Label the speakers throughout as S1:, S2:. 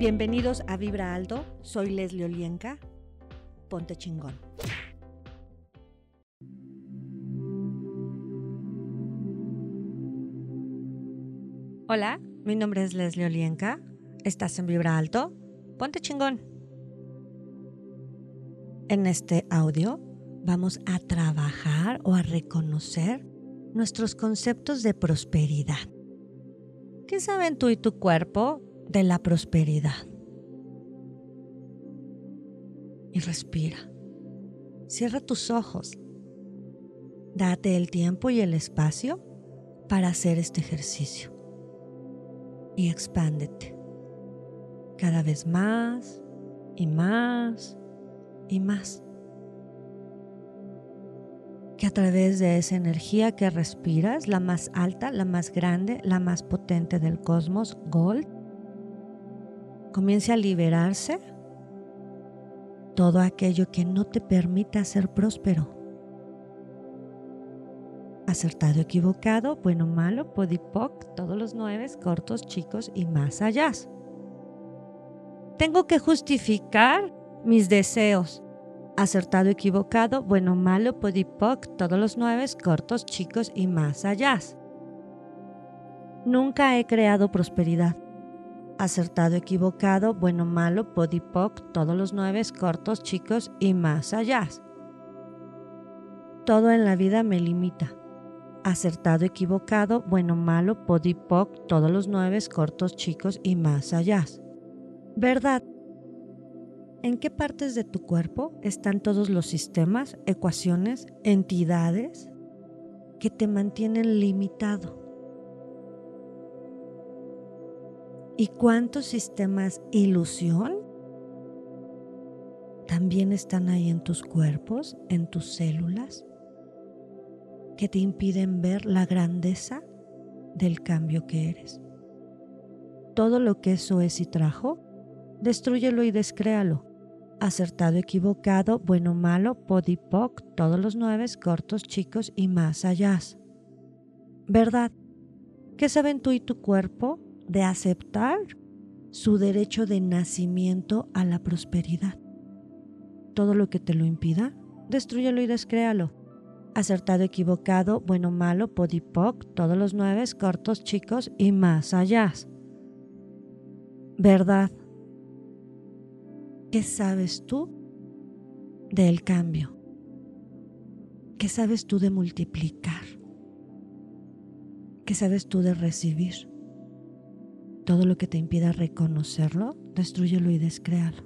S1: Bienvenidos a Vibra Alto, soy Leslie Olienka. Ponte chingón. Hola, mi nombre es Leslie Olienka. Estás en Vibra Alto. Ponte chingón. En este audio vamos a trabajar o a reconocer nuestros conceptos de prosperidad. ¿Qué saben tú y tu cuerpo de la prosperidad? Y respira. Cierra tus ojos. Date el tiempo y el espacio para hacer este ejercicio. Y expándete. Cada vez más y más y más que a través de esa energía que respiras, la más alta, la más grande, la más potente del cosmos, Gold, comience a liberarse todo aquello que no te permita ser próspero. Acertado, equivocado, bueno, malo, podipoc, todos los nueve, cortos, chicos y más allá. Tengo que justificar mis deseos acertado, equivocado, bueno, malo, podipoc, todos los nueve, cortos, chicos y más allá. Nunca he creado prosperidad. Acertado, equivocado, bueno, malo, podipoc, todos los nueve, cortos, chicos y más allá. Todo en la vida me limita. Acertado, equivocado, bueno, malo, podipoc, todos los nueve, cortos, chicos y más allá. Verdad. ¿En qué partes de tu cuerpo están todos los sistemas, ecuaciones, entidades que te mantienen limitado? ¿Y cuántos sistemas ilusión también están ahí en tus cuerpos, en tus células, que te impiden ver la grandeza del cambio que eres? Todo lo que eso es y trajo, destruyelo y descréalo acertado, equivocado, bueno, malo, podipoc, todos los nueve, cortos, chicos y más allá. ¿Verdad? ¿Qué saben tú y tu cuerpo de aceptar su derecho de nacimiento a la prosperidad? Todo lo que te lo impida, destruyelo y descréalo. Acertado, equivocado, bueno, malo, podipoc, todos los nueve, cortos, chicos y más allá. ¿Verdad? ¿Qué sabes tú del cambio? ¿Qué sabes tú de multiplicar? ¿Qué sabes tú de recibir? Todo lo que te impida reconocerlo, destruyelo y descréalo.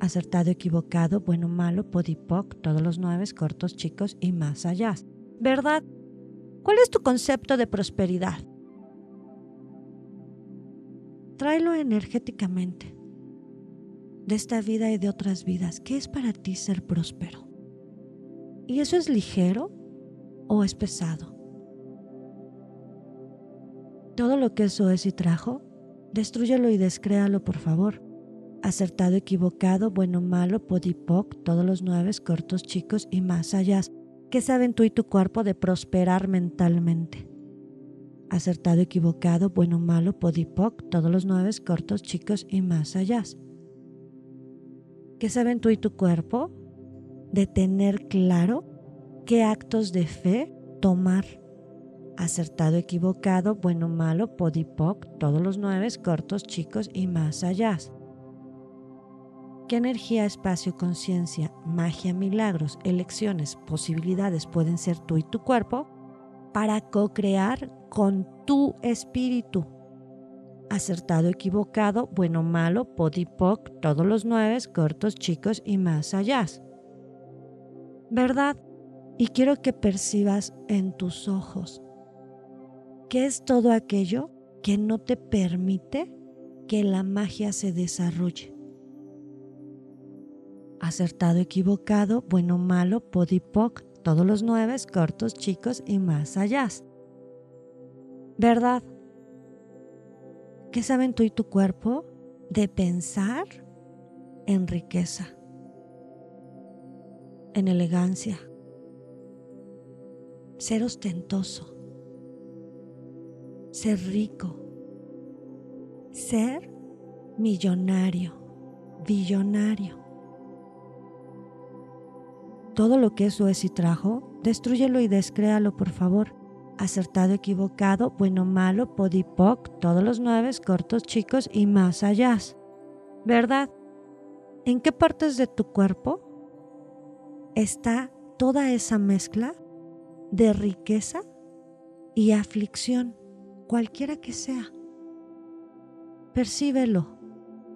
S1: Acertado, equivocado, bueno, malo, podipoc, todos los nueve, cortos, chicos y más allá. ¿Verdad? ¿Cuál es tu concepto de prosperidad? Tráelo energéticamente de esta vida y de otras vidas. ¿Qué es para ti ser próspero? ¿Y eso es ligero o es pesado? Todo lo que eso es y trajo, destruyelo y descréalo, por favor. Acertado, equivocado, bueno, malo, podipoc, todos los nueve, cortos, chicos y más allá. ¿Qué saben tú y tu cuerpo de prosperar mentalmente? Acertado, equivocado, bueno, malo, podipoc, todos los nueve, cortos, chicos y más allá. ¿Qué saben tú y tu cuerpo? De tener claro qué actos de fe tomar. Acertado, equivocado, bueno, malo, podipoc, todos los nueve, cortos, chicos y más allá. ¿Qué energía, espacio, conciencia, magia, milagros, elecciones, posibilidades pueden ser tú y tu cuerpo para co-crear con tu espíritu? acertado, equivocado, bueno, malo, podipoc, todos los nueve, cortos, chicos y más allá. ¿Verdad? Y quiero que percibas en tus ojos qué es todo aquello que no te permite que la magia se desarrolle. Acertado, equivocado, bueno, malo, podipoc, todos los nueve, cortos, chicos y más allá. ¿Verdad? ¿Qué saben tú y tu cuerpo de pensar en riqueza, en elegancia, ser ostentoso, ser rico, ser millonario, billonario. Todo lo que eso es y trajo, destruyelo y descréalo, por favor. Acertado, equivocado, bueno, malo, podipoc, todos los nueve, cortos, chicos y más allá. ¿Verdad? ¿En qué partes de tu cuerpo está toda esa mezcla de riqueza y aflicción, cualquiera que sea? Percíbelo.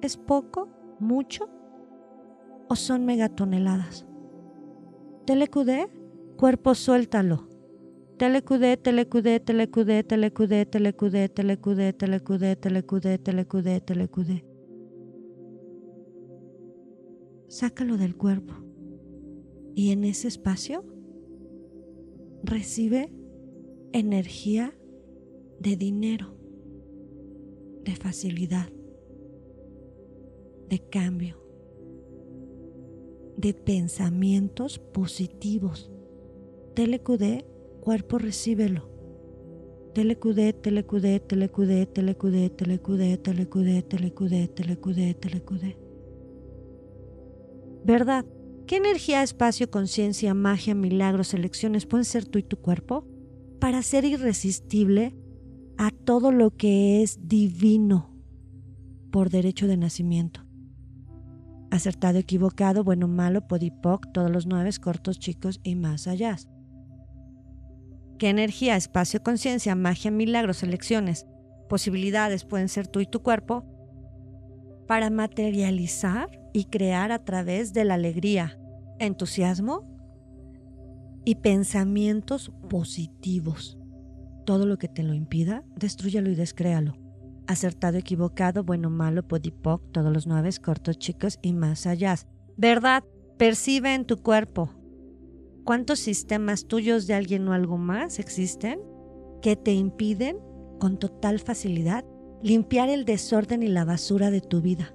S1: ¿Es poco? ¿Mucho? ¿O son megatoneladas? Telecudé, cuerpo suéltalo. Telecudé, telecudé, telecudé, telecudé, telecudé, telecudé, telecudé, telecudé, telecudé, telecudé. Sácalo del cuerpo. Y en ese espacio recibe energía de dinero, de facilidad, de cambio, de pensamientos positivos. Telecudé, cuerpo recíbelo. Telecudé, telecudé, telecudé, telecudé, telecudé, telecudé, telecudé, telecudé, telecudé. ¿Verdad? ¿Qué energía, espacio, conciencia, magia, milagros, elecciones pueden ser tú y tu cuerpo para ser irresistible a todo lo que es divino por derecho de nacimiento? Acertado, equivocado, bueno, malo, podipoc, todos los nueve, cortos, chicos y más allá. ¿Qué energía, espacio, conciencia, magia, milagros, elecciones, posibilidades pueden ser tú y tu cuerpo para materializar y crear a través de la alegría, entusiasmo y pensamientos positivos. Todo lo que te lo impida, destruyalo y descréalo. Acertado, equivocado, bueno, malo, podipoc, todos los nueve, cortos, chicos y más allá. ¿Verdad? Percibe en tu cuerpo. ¿Cuántos sistemas tuyos de alguien o algo más existen que te impiden con total facilidad limpiar el desorden y la basura de tu vida?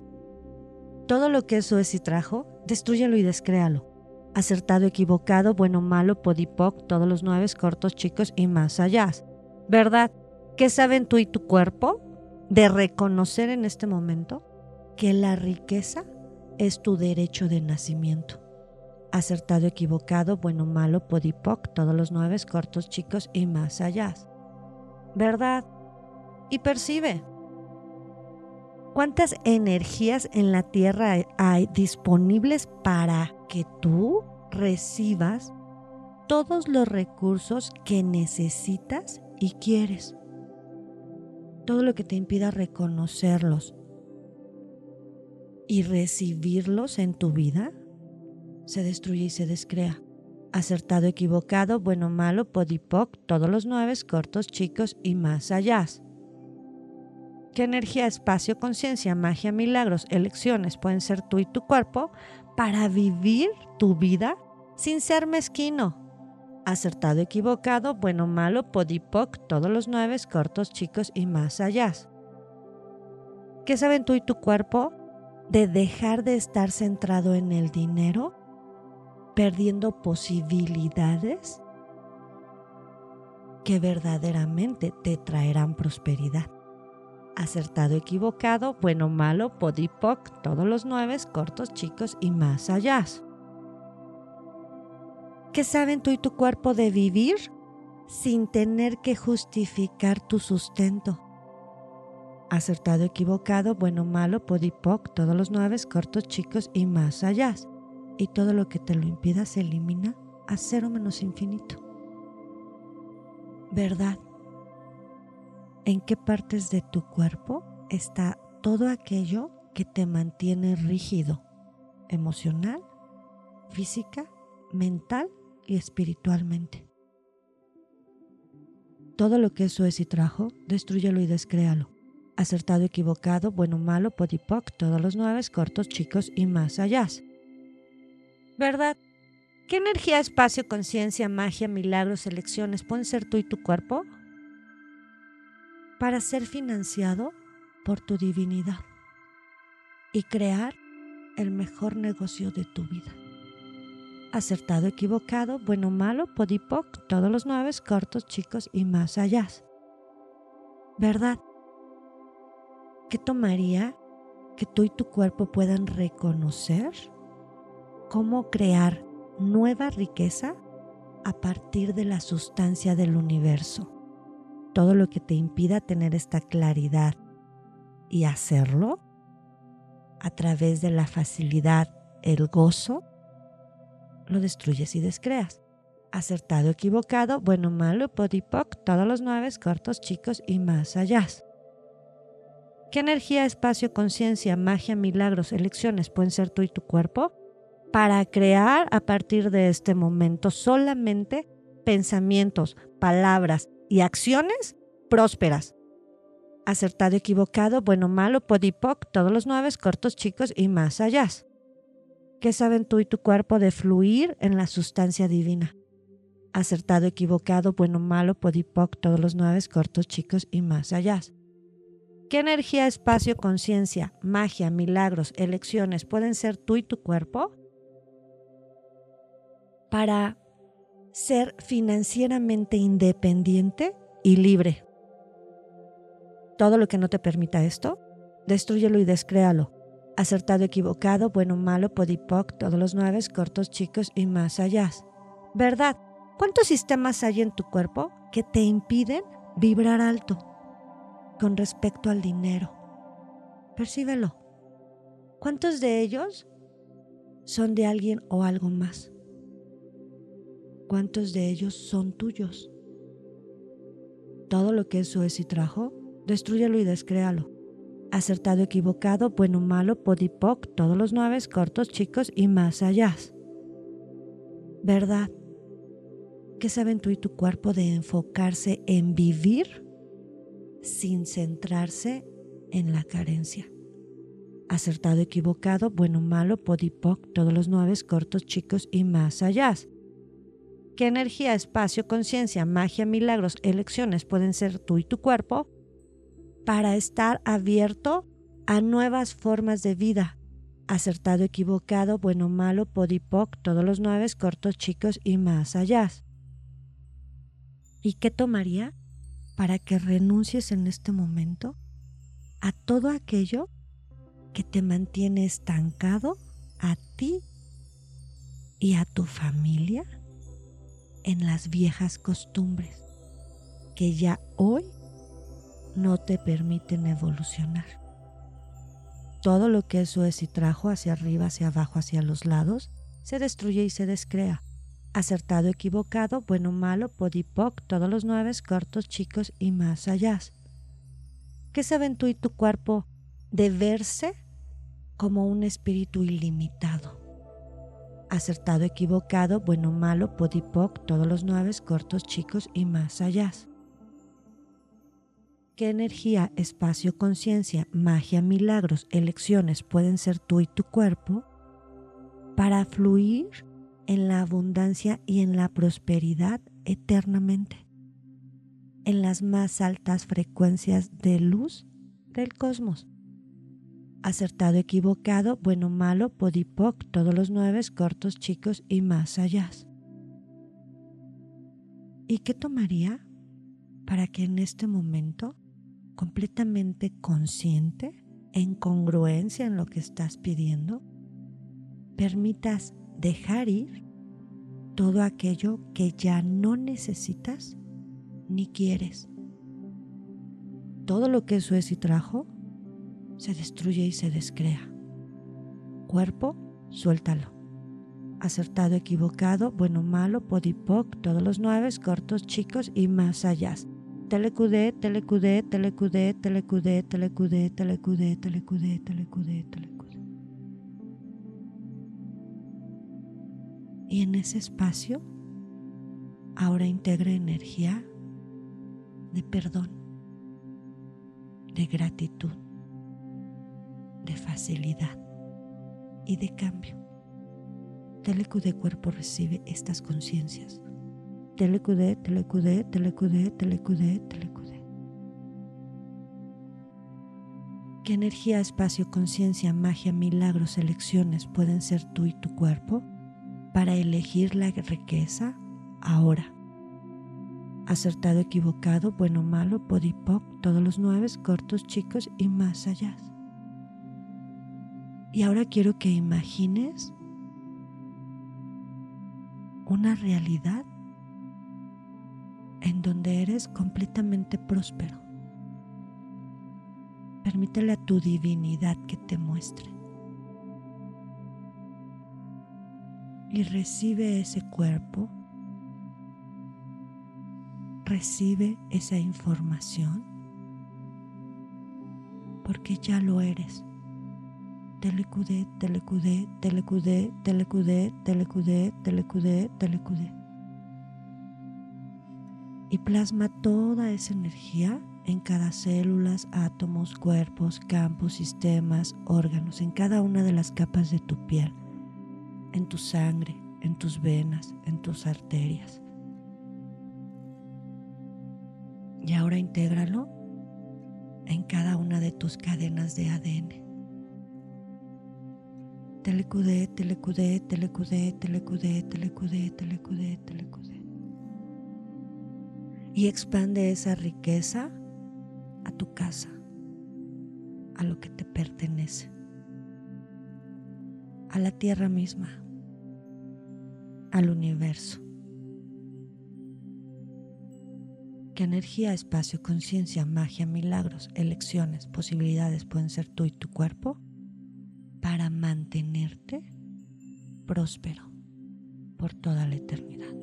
S1: Todo lo que eso es y trajo, destruyelo y descréalo. Acertado, equivocado, bueno, malo, podipoc, todos los nueve, cortos, chicos y más allá. ¿Verdad? ¿Qué saben tú y tu cuerpo de reconocer en este momento que la riqueza es tu derecho de nacimiento? Acertado, equivocado, bueno, malo, podipoc, todos los nueve, cortos, chicos y más allá. ¿Verdad? Y percibe, ¿Cuántas energías en la Tierra hay disponibles para que tú recibas todos los recursos que necesitas y quieres? Todo lo que te impida reconocerlos y recibirlos en tu vida se destruye y se descrea. Acertado, equivocado, bueno, malo, podipoc, todos los nueve, cortos, chicos y más allá. ¿Qué energía, espacio, conciencia, magia, milagros, elecciones pueden ser tú y tu cuerpo para vivir tu vida sin ser mezquino? Acertado, equivocado, bueno, malo, podipoc, todos los nueve, cortos, chicos y más allá. ¿Qué saben tú y tu cuerpo de dejar de estar centrado en el dinero, perdiendo posibilidades que verdaderamente te traerán prosperidad? acertado, equivocado, bueno, malo, podipoc, todos los nueve, cortos, chicos y más allá. ¿Qué saben tú y tu cuerpo de vivir sin tener que justificar tu sustento? Acertado, equivocado, bueno, malo, podipoc, todos los nueve, cortos, chicos y más allá. Y todo lo que te lo impida se elimina a cero menos infinito. ¿Verdad? en qué partes de tu cuerpo está todo aquello que te mantiene rígido, emocional, física, mental y espiritualmente. Todo lo que eso es y trajo, destruyelo y descréalo. Acertado, equivocado, bueno, malo, podipoc, todos los nueve, cortos, chicos y más allá. ¿Verdad? ¿Qué energía, espacio, conciencia, magia, milagros, elecciones pueden ser tú y tu cuerpo? para ser financiado por tu divinidad y crear el mejor negocio de tu vida. Acertado, equivocado, bueno, malo, podipoc, todos los nueve, cortos, chicos y más allá. ¿Verdad? ¿Qué tomaría que tú y tu cuerpo puedan reconocer cómo crear nueva riqueza a partir de la sustancia del universo. Todo lo que te impida tener esta claridad y hacerlo a través de la facilidad, el gozo, lo destruyes y descreas. Acertado, equivocado, bueno, malo, podipoc, todos los nueve, cortos, chicos y más allá. ¿Qué energía, espacio, conciencia, magia, milagros, elecciones pueden ser tú y tu cuerpo? Para crear a partir de este momento solamente pensamientos, palabras y acciones prósperas. Acertado, equivocado, bueno, malo, podipoc, todos los nueve, cortos, chicos y más allá. ¿Qué saben tú y tu cuerpo de fluir en la sustancia divina? Acertado, equivocado, bueno, malo, podipoc, todos los nueve, cortos, chicos y más allá. ¿Qué energía, espacio, conciencia, magia, milagros, elecciones pueden ser tú y tu cuerpo para ser financieramente independiente y libre? Todo lo que no te permita esto, destruyelo y descréalo. Acertado, equivocado, bueno, malo, podipoc, todos los nueve, cortos, chicos y más allá. ¿Verdad? ¿Cuántos sistemas hay en tu cuerpo que te impiden vibrar alto con respecto al dinero? Percíbelo. ¿Cuántos de ellos son de alguien o algo más? ¿Cuántos de ellos son tuyos? Todo lo que eso es y trajo, destruyelo y descréalo. Acertado, equivocado, bueno, malo, podipoc, todos los nueve, cortos, chicos y más allá. ¿Verdad? ¿Qué saben tú y tu cuerpo de enfocarse en vivir sin centrarse en la carencia? Acertado, equivocado, bueno, malo, podipoc, todos los nueve, cortos, chicos y más allá. ¿Qué energía, espacio, conciencia, magia, milagros, elecciones pueden ser tú y tu cuerpo para estar abierto a nuevas formas de vida? Acertado, equivocado, bueno, malo, podipoc, todos los nueve, cortos, chicos y más allá. ¿Y qué tomaría para que renuncies en este momento a todo aquello que te mantiene estancado a ti y a tu familia en las viejas costumbres que ya hoy no te permiten evolucionar? Todo lo que eso es y trajo hacia arriba, hacia abajo, hacia los lados, se destruye y se descrea acertado, equivocado, bueno, malo, podipoc, todos los nueve, cortos, chicos y más allá. ¿Qué saben tú y tu cuerpo de verse como un espíritu ilimitado? Acertado, equivocado, bueno, malo, podipoc, todos los nueve, cortos, chicos y más allá. ¿Qué energía, espacio, conciencia, magia, milagros, elecciones pueden ser tú y tu cuerpo para fluir en la abundancia y en la prosperidad eternamente, en las más altas frecuencias de luz del cosmos. Acertado, equivocado, bueno, malo, podipoc, todos los nueve, cortos, chicos y más allá. ¿Y qué tomaría para que en este momento, completamente consciente, en congruencia en lo que estás pidiendo, permitas dejar ir todo aquello que ya no necesitas ni quieres. Todo lo que eso es y trajo se destruye y se descrea. Cuerpo, suéltalo. Acertado, equivocado, bueno, malo, podipoc, todos los nueve, cortos, chicos y más allá. Telecudé, telecudé, telecudé, telecudé, telecudé, telecudé, telecudé, telecudé, telecudé. Y en ese espacio ahora integra energía de perdón, de gratitud, de facilidad y de cambio. Telecudé cuerpo recibe estas conciencias. Telecudé, telecudé, telecudé, telecudé, telecudé. ¿Qué energía, espacio, conciencia, magia, milagros, elecciones pueden ser tú y tu cuerpo? para elegir la riqueza ahora. Acertado, equivocado, bueno, malo, podipoc, todos los nueve, cortos, chicos y más allá. Y ahora quiero que imagines una realidad en donde eres completamente próspero. Permítele a tu divinidad que te muestre. Y recibe ese cuerpo, recibe esa información, porque ya lo eres. Telecudé, telecudé, telecudé, telecudé, telecudé, telecudé, telecudé y plasma toda esa energía en cada célula, átomos, cuerpos, campos, sistemas, órganos, en cada una de las capas de tu piel, en tu sangre, en tus venas, en tus arterias. Y ahora intégralo en cada una de tus cadenas de ADN. Telecudé, telecudé, telecudé, telecudé, telecudé, telecudé, telecudé y expande esa riqueza a tu casa, a lo que te pertenece, a la tierra misma, al universo. ¿Qué energía, espacio, conciencia, magia, milagros, elecciones, posibilidades pueden ser tú y tu cuerpo para mantenerte próspero por toda la eternidad.